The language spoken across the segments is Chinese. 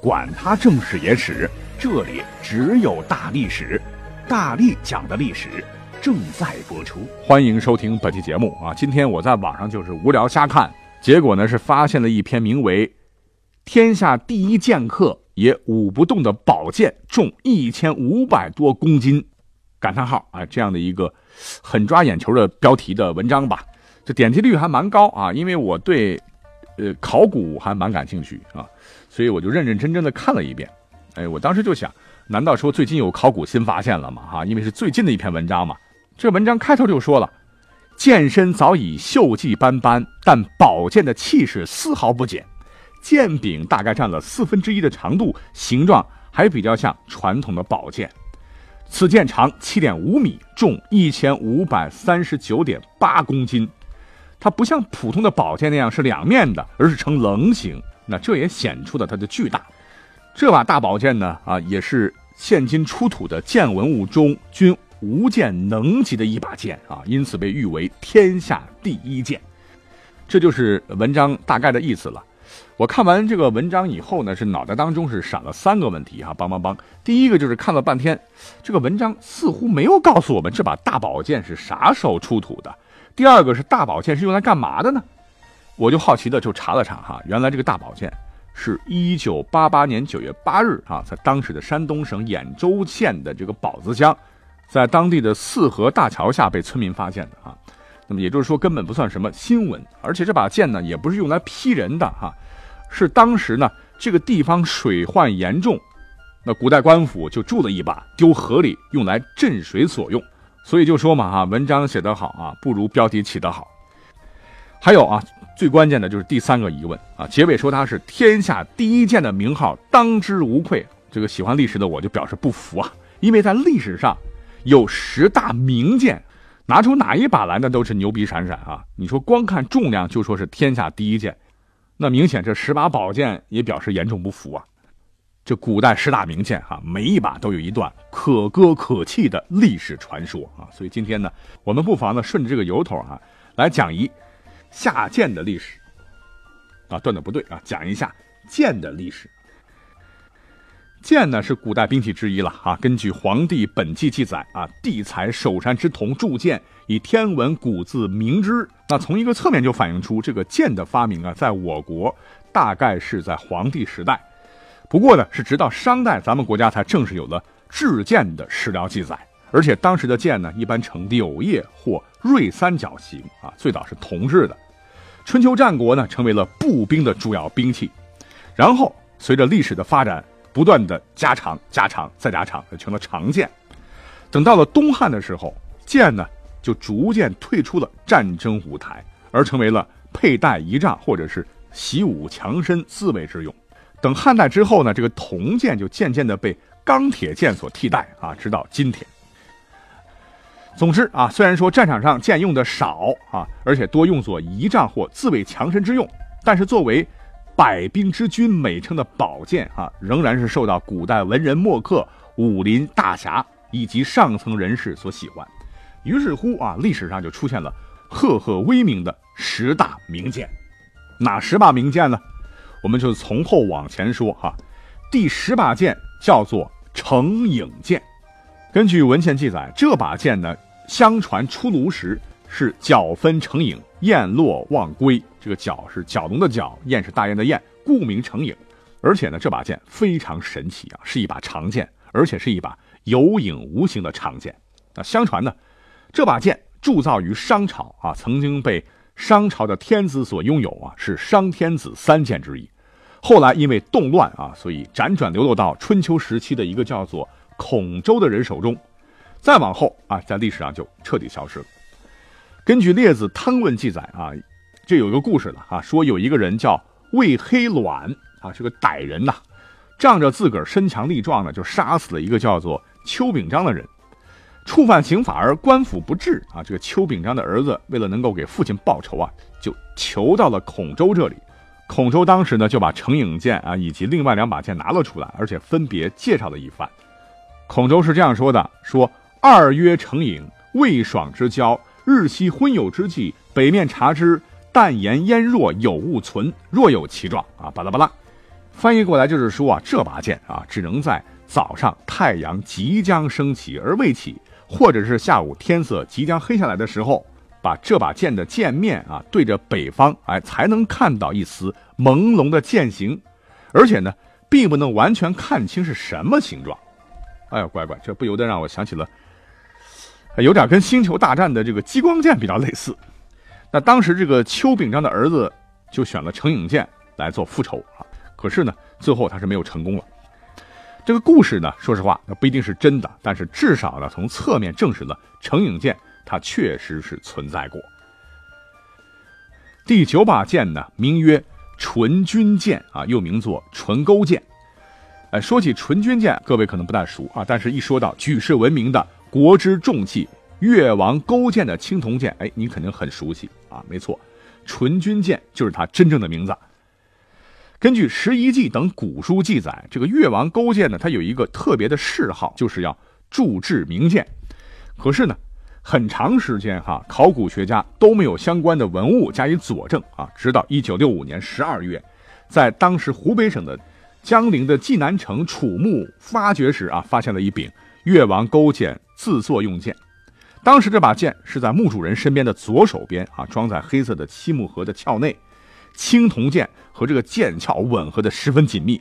管他正史野史。这里只有大历史，大力讲的历史正在播出，欢迎收听本期节目啊！今天我在网上就是无聊瞎看，结果呢是发现了一篇名为《天下第一剑客也舞不动的宝剑重一千五百多公斤》感叹号啊这样的一个很抓眼球的标题的文章吧，这点击率还蛮高啊！因为我对呃考古还蛮感兴趣啊，所以我就认认真真的看了一遍。哎，我当时就想，难道说最近有考古新发现了吗？哈，因为是最近的一篇文章嘛。这文章开头就说了，剑身早已锈迹斑斑，但宝剑的气势丝毫不减。剑柄大概占了四分之一的长度，形状还比较像传统的宝剑。此剑长七点五米，重一千五百三十九点八公斤。它不像普通的宝剑那样是两面的，而是呈棱形。那这也显出了它的巨大。这把大宝剑呢，啊，也是现今出土的剑文物中均无剑能及的一把剑啊，因此被誉为天下第一剑。这就是文章大概的意思了。我看完这个文章以后呢，是脑袋当中是闪了三个问题哈，梆梆梆。第一个就是看了半天，这个文章似乎没有告诉我们这把大宝剑是啥时候出土的。第二个是大宝剑是用来干嘛的呢？我就好奇的就查了查哈，原来这个大宝剑。是一九八八年九月八日啊，在当时的山东省兖州县的这个宝子乡，在当地的四河大桥下被村民发现的啊。那么也就是说，根本不算什么新闻，而且这把剑呢，也不是用来劈人的哈，是当时呢这个地方水患严重，那古代官府就铸了一把，丢河里用来镇水所用。所以就说嘛哈，文章写得好啊，不如标题起得好。还有啊。最关键的就是第三个疑问啊，结尾说他是天下第一剑的名号当之无愧。这个喜欢历史的我就表示不服啊，因为在历史上有十大名剑，拿出哪一把来那都是牛逼闪闪啊。你说光看重量就说是天下第一剑，那明显这十把宝剑也表示严重不服啊。这古代十大名剑哈，每一把都有一段可歌可泣的历史传说啊。所以今天呢，我们不妨呢顺着这个由头啊来讲一。下剑的历史啊，断的不对啊！讲一下剑的历史。剑呢是古代兵器之一了啊。根据《黄帝本纪》记载啊，帝采首山之铜铸剑，以天文古字明之。那从一个侧面就反映出这个剑的发明啊，在我国大概是在黄帝时代。不过呢，是直到商代，咱们国家才正式有了制剑的史料记载。而且当时的剑呢，一般呈柳叶或锐三角形啊，最早是铜制的。春秋战国呢，成为了步兵的主要兵器。然后随着历史的发展，不断的加长、加长再加长，成了长剑。等到了东汉的时候，剑呢就逐渐退出了战争舞台，而成为了佩戴仪仗或者是习武强身自卫之用。等汉代之后呢，这个铜剑就渐渐的被钢铁剑所替代啊，直到今天。总之啊，虽然说战场上剑用的少啊，而且多用作仪仗或自卫强身之用，但是作为百兵之君美称的宝剑啊，仍然是受到古代文人墨客、武林大侠以及上层人士所喜欢。于是乎啊，历史上就出现了赫赫威名的十大名剑。哪十把名剑呢？我们就从后往前说哈。第十把剑叫做成影剑。根据文献记载，这把剑呢，相传出炉时是角分成影，雁落望归。这个角是角龙的角，雁是大雁的雁，故名成影。而且呢，这把剑非常神奇啊，是一把长剑，而且是一把有影无形的长剑。那相传呢，这把剑铸造于商朝啊，曾经被商朝的天子所拥有啊，是商天子三剑之一。后来因为动乱啊，所以辗转流落到春秋时期的一个叫做。孔州的人手中，再往后啊，在历史上就彻底消失了。根据《列子汤问》记载啊，这有一个故事了啊，说有一个人叫魏黑卵啊，是个歹人呐，仗着自个儿身强力壮呢，就杀死了一个叫做邱秉章的人，触犯刑法而官府不治啊。这个邱秉章的儿子为了能够给父亲报仇啊，就求到了孔周这里。孔周当时呢就把程颖剑啊以及另外两把剑拿了出来，而且分别介绍了一番。孔周是这样说的：说二曰程颖，未爽之交，日夕昏有之际，北面察之，但言焉若有物存，若有其状啊，巴拉巴拉。翻译过来就是说啊，这把剑啊，只能在早上太阳即将升起而未起，或者是下午天色即将黑下来的时候，把这把剑的剑面啊对着北方，哎，才能看到一丝朦胧的剑形，而且呢，并不能完全看清是什么形状。哎呀，乖乖，这不由得让我想起了，有点跟星球大战的这个激光剑比较类似。那当时这个邱秉章的儿子就选了程颖剑来做复仇啊。可是呢，最后他是没有成功了。这个故事呢，说实话，那不一定是真的，但是至少呢，从侧面证实了程颖剑它确实是存在过。第九把剑呢，名曰纯钧剑啊，又名作纯钩剑。哎，说起纯君剑，各位可能不太熟啊，但是一说到举世闻名的国之重器越王勾践的青铜剑，哎，你肯定很熟悉啊。没错，纯君剑就是它真正的名字。根据《十一记》等古书记载，这个越王勾践呢，他有一个特别的嗜好，就是要铸制名剑。可是呢，很长时间哈，考古学家都没有相关的文物加以佐证啊。直到一九六五年十二月，在当时湖北省的江陵的济南城楚墓发掘时啊，发现了一柄越王勾践自作用剑。当时这把剑是在墓主人身边的左手边啊，装在黑色的漆木盒的鞘内。青铜剑和这个剑鞘吻合的十分紧密，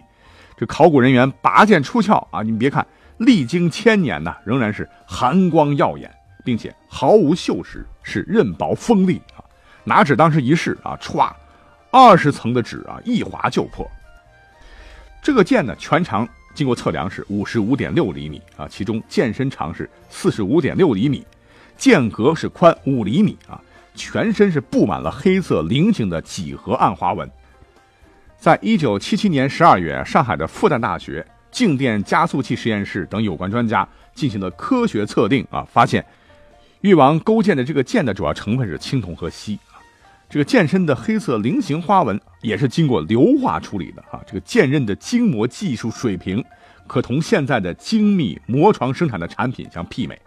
这考古人员拔剑出鞘啊，你们别看历经千年呢，仍然是寒光耀眼，并且毫无锈蚀，是刃薄锋利啊。拿纸当时一试啊，歘，二十层的纸啊，一划就破。这个剑呢，全长经过测量是五十五点六厘米啊，其中剑身长是四十五点六厘米，剑格是宽五厘米啊。全身是布满了黑色菱形的几何暗花纹。在一九七七年十二月，上海的复旦大学静电加速器实验室等有关专家进行了科学测定啊，发现越王勾践的这个剑的主要成分是青铜和锡。这个剑身的黑色菱形花纹也是经过硫化处理的啊。这个剑刃的精磨技术水平可同现在的精密磨床生产的产品相媲美。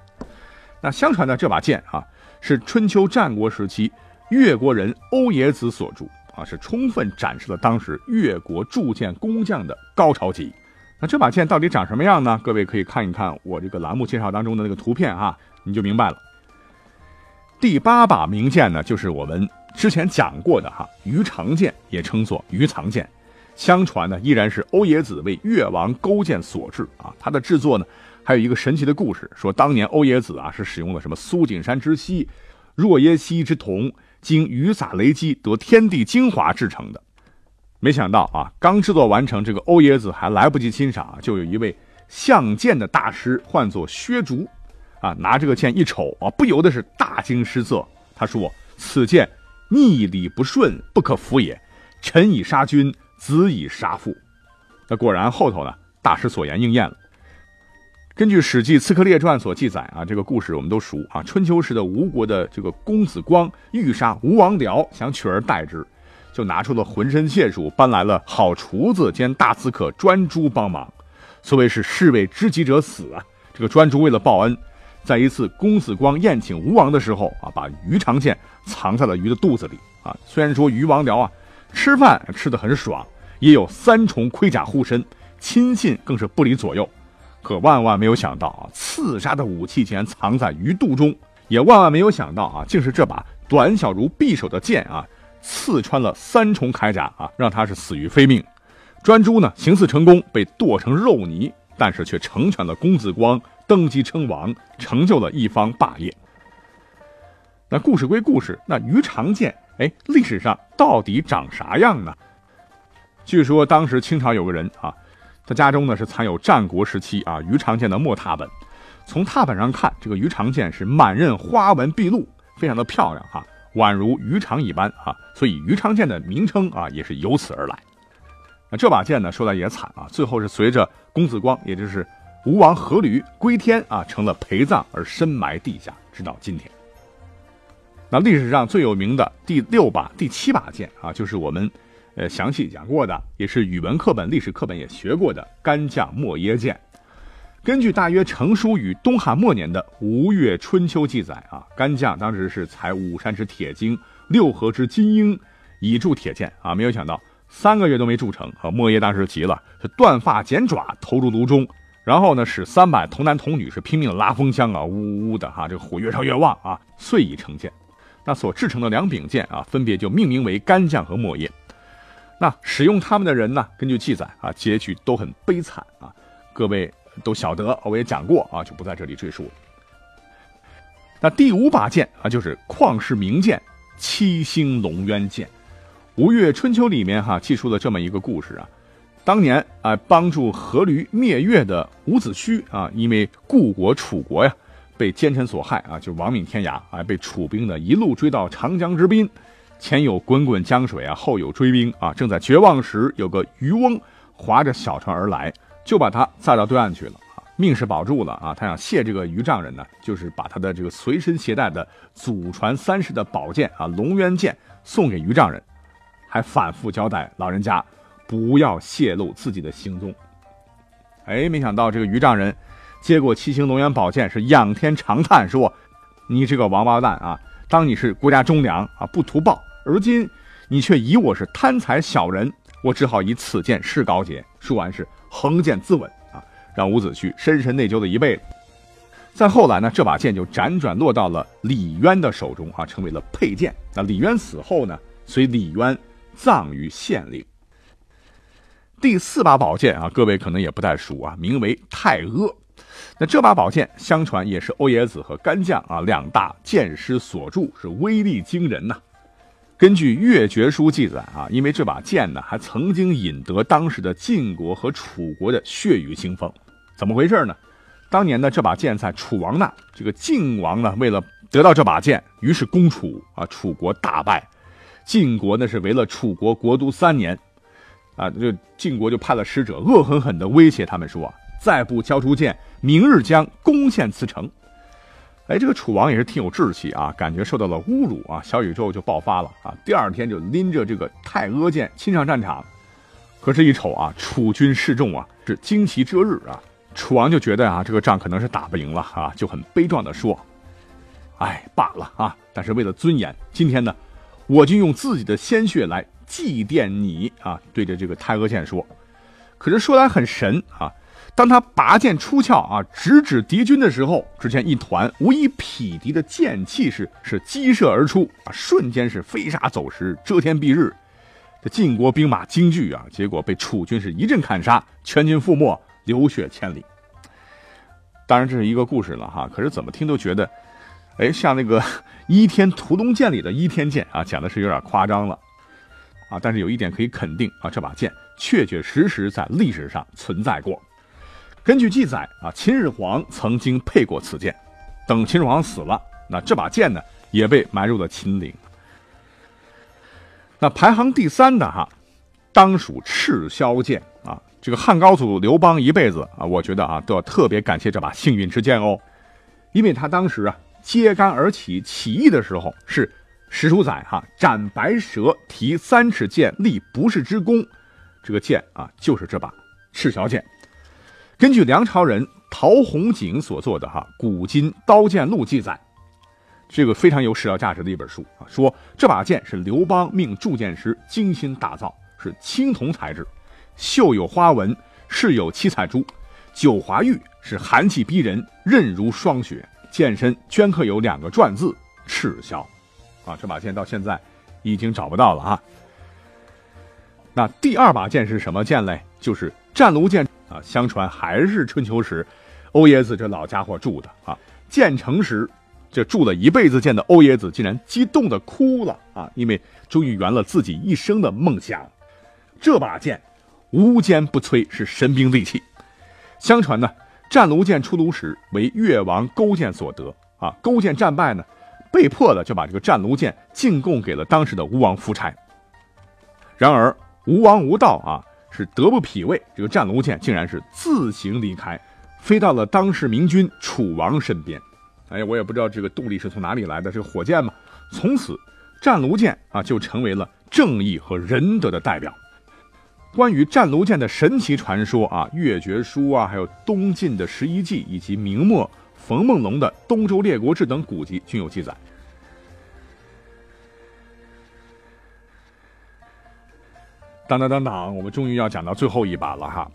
那相传呢，这把剑啊。是春秋战国时期越国人欧冶子所铸啊，是充分展示了当时越国铸剑工匠的高超技艺。那这把剑到底长什么样呢？各位可以看一看我这个栏目介绍当中的那个图片啊，你就明白了。第八把名剑呢，就是我们之前讲过的哈鱼肠剑，也称作鱼藏剑。相传呢，依然是欧冶子为越王勾践所制啊。它的制作呢。还有一个神奇的故事，说当年欧冶子啊是使用了什么苏锦山之锡、若耶溪之铜，经雨洒雷击得天地精华制成的。没想到啊，刚制作完成，这个欧冶子还来不及欣赏，就有一位相剑的大师，唤作薛竹，啊，拿这个剑一瞅啊，不由得是大惊失色。他说：“此剑逆理不顺，不可服也。臣以杀君，子以杀父。”那果然后头呢，大师所言应验了。根据《史记·刺客列传》所记载啊，这个故事我们都熟啊。春秋时的吴国的这个公子光欲杀吴王僚，想取而代之，就拿出了浑身解数，搬来了好厨子兼大刺客专诸帮忙。所谓是士为知己者死啊。这个专诸为了报恩，在一次公子光宴请吴王的时候啊，把鱼肠剑藏在了鱼的肚子里啊。虽然说鱼王僚啊吃饭吃得很爽，也有三重盔甲护身，亲信更是不离左右。可万万没有想到啊，刺杀的武器竟然藏在鱼肚中，也万万没有想到啊，竟是这把短小如匕首的剑啊，刺穿了三重铠甲啊，让他是死于非命。专诸呢，行刺成功，被剁成肉泥，但是却成全了公子光登基称王，成就了一方霸业。那故事归故事，那鱼肠剑，哎，历史上到底长啥样呢？据说当时清朝有个人啊。他家中呢是藏有战国时期啊鱼肠剑的墨拓本，从拓本上看，这个鱼肠剑是满刃花纹毕露，非常的漂亮哈，宛如鱼肠一般啊，所以鱼肠剑的名称啊也是由此而来。那这把剑呢说来也惨啊，最后是随着公子光，也就是吴王阖闾归天啊，成了陪葬而深埋地下，直到今天。那历史上最有名的第六把、第七把剑啊，就是我们呃详细讲过的，也是语文课本、历史课本也学过的干将莫邪剑。根据大约成书于东汉末年的《吴越春秋》记载啊，干将当时是采五山之铁精、六合之金鹰，以铸铁剑啊，没有想到三个月都没铸成啊。莫邪当时急了，是断发剪爪，投入炉中。然后呢，使三百童男童女是拼命拉风箱啊，呜呜的哈，这个火越烧越旺啊，遂已成剑。那所制成的两柄剑啊，分别就命名为干将和莫邪。那使用他们的人呢，根据记载啊，结局都很悲惨啊。各位都晓得，我也讲过啊，就不在这里赘述。那第五把剑啊，就是旷世名剑七星龙渊剑。《吴越春秋》里面哈记述了这么一个故事啊。当年啊，帮助阖闾灭越的伍子胥啊，因为故国楚国呀被奸臣所害啊，就亡命天涯啊，被楚兵呢一路追到长江之滨，前有滚滚江水啊，后有追兵啊，正在绝望时，有个渔翁划着小船而来，就把他载到对岸去了，命是保住了啊。他想谢这个渔丈人呢，就是把他的这个随身携带的祖传三世的宝剑啊龙渊剑送给渔丈人，还反复交代老人家。不要泄露自己的行踪。哎，没想到这个于丈人接过七星龙源宝剑，是仰天长叹说：“你这个王八蛋啊！当你是国家忠良啊，不图报，而今你却以我是贪财小人，我只好以此剑示高洁。”说完是横剑自刎啊，让伍子胥深深内疚了一辈子。再后来呢，这把剑就辗转落到了李渊的手中啊，成为了佩剑。那李渊死后呢，随李渊葬于县陵。第四把宝剑啊，各位可能也不太熟啊，名为太阿。那这把宝剑相传也是欧冶子和干将啊两大剑师所铸，是威力惊人呐。根据《越绝书》记载啊，因为这把剑呢，还曾经引得当时的晋国和楚国的血雨腥风。怎么回事呢？当年呢，这把剑在楚王那，这个晋王呢，为了得到这把剑，于是攻楚啊，楚国大败。晋国呢，是为了楚国国都三年。啊，就晋国就派了使者，恶狠狠地威胁他们说：“再不交出剑，明日将攻陷此城。”哎，这个楚王也是挺有志气啊，感觉受到了侮辱啊，小宇宙就爆发了啊。第二天就拎着这个太阿剑亲上战场，可是，一瞅啊，楚军势众啊，是旌旗遮日啊，楚王就觉得啊，这个仗可能是打不赢了啊，就很悲壮地说：“哎，罢了啊，但是为了尊严，今天呢，我就用自己的鲜血来。”祭奠你啊！对着这个太阿剑说，可是说来很神啊。当他拔剑出鞘啊，直指敌军的时候，只见一团无以匹敌的剑气是是激射而出啊，瞬间是飞沙走石，遮天蔽日。这晋国兵马惊惧啊，结果被楚军是一阵砍杀，全军覆没，流血千里。当然这是一个故事了哈，可是怎么听都觉得，哎，像那个《倚天屠龙剑》里的倚天剑啊，讲的是有点夸张了。啊，但是有一点可以肯定啊，这把剑确确实实在历史上存在过。根据记载啊，秦始皇曾经配过此剑。等秦始皇死了，那这把剑呢也被埋入了秦陵。那排行第三的哈，当属赤霄剑啊。这个汉高祖刘邦一辈子啊，我觉得啊都要特别感谢这把幸运之剑哦，因为他当时啊揭竿而起起义的时候是。史书载哈，斩白蛇，提三尺剑，立不世之功。这个剑啊，就是这把赤霄剑。根据梁朝人陶弘景所做的哈《古今刀剑录》记载，这个非常有史料价值的一本书啊，说这把剑是刘邦命铸剑师精心打造，是青铜材质，绣有花纹，饰有七彩珠，九华玉，是寒气逼人，刃如霜雪。剑身镌刻有两个篆字“赤霄”。啊，这把剑到现在已经找不到了啊。那第二把剑是什么剑嘞？就是战卢剑啊。相传还是春秋时，欧冶子这老家伙铸的啊。建成时，这铸了一辈子剑的欧冶子竟然激动的哭了啊，因为终于圆了自己一生的梦想。这把剑无坚不摧，是神兵利器。相传呢，战卢剑出炉时为越王勾践所得啊。勾践战败呢。被迫的就把这个战卢剑进贡给了当时的吴王夫差。然而吴王无道啊，是德不匹位，这个战卢剑竟然是自行离开，飞到了当时明君楚王身边。哎，我也不知道这个动力是从哪里来的，这个火箭嘛。从此，战卢剑啊就成为了正义和仁德的代表。关于战卢剑的神奇传说啊，《越绝书》啊，还有东晋的《十一记》以及明末冯梦龙的《东周列国志》等古籍均有记载。当当当当，我们终于要讲到最后一把了哈。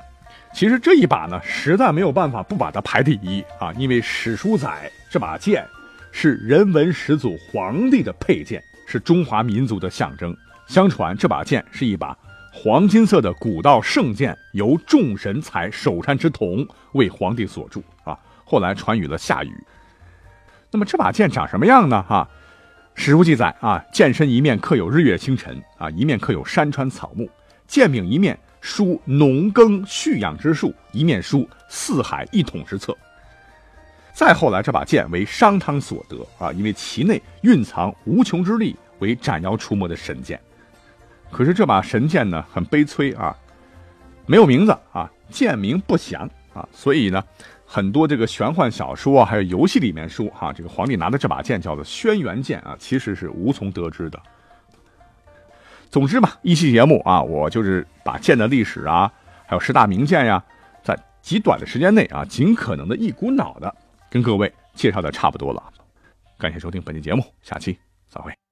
其实这一把呢，实在没有办法不把它排第一啊，因为史书载这把剑是人文始祖皇帝的佩剑，是中华民族的象征。相传这把剑是一把黄金色的古道圣剑，由众神采首山之铜为皇帝所铸啊。后来传于了夏禹。那么这把剑长什么样呢？哈，史书记载啊，剑身一面刻有日月星辰啊，一面刻有山川草木，剑柄一面。书农耕畜养之术，一面书四海一统之策。再后来，这把剑为商汤所得啊，因为其内蕴藏无穷之力，为斩妖除魔的神剑。可是这把神剑呢，很悲催啊，没有名字啊，剑名不详啊，所以呢，很多这个玄幻小说啊，还有游戏里面说哈，这个皇帝拿的这把剑叫做轩辕剑啊，其实是无从得知的。总之吧，一期节目啊，我就是把剑的历史啊，还有十大名剑呀，在极短的时间内啊，尽可能的一股脑的跟各位介绍的差不多了。感谢收听本期节目，下期再会。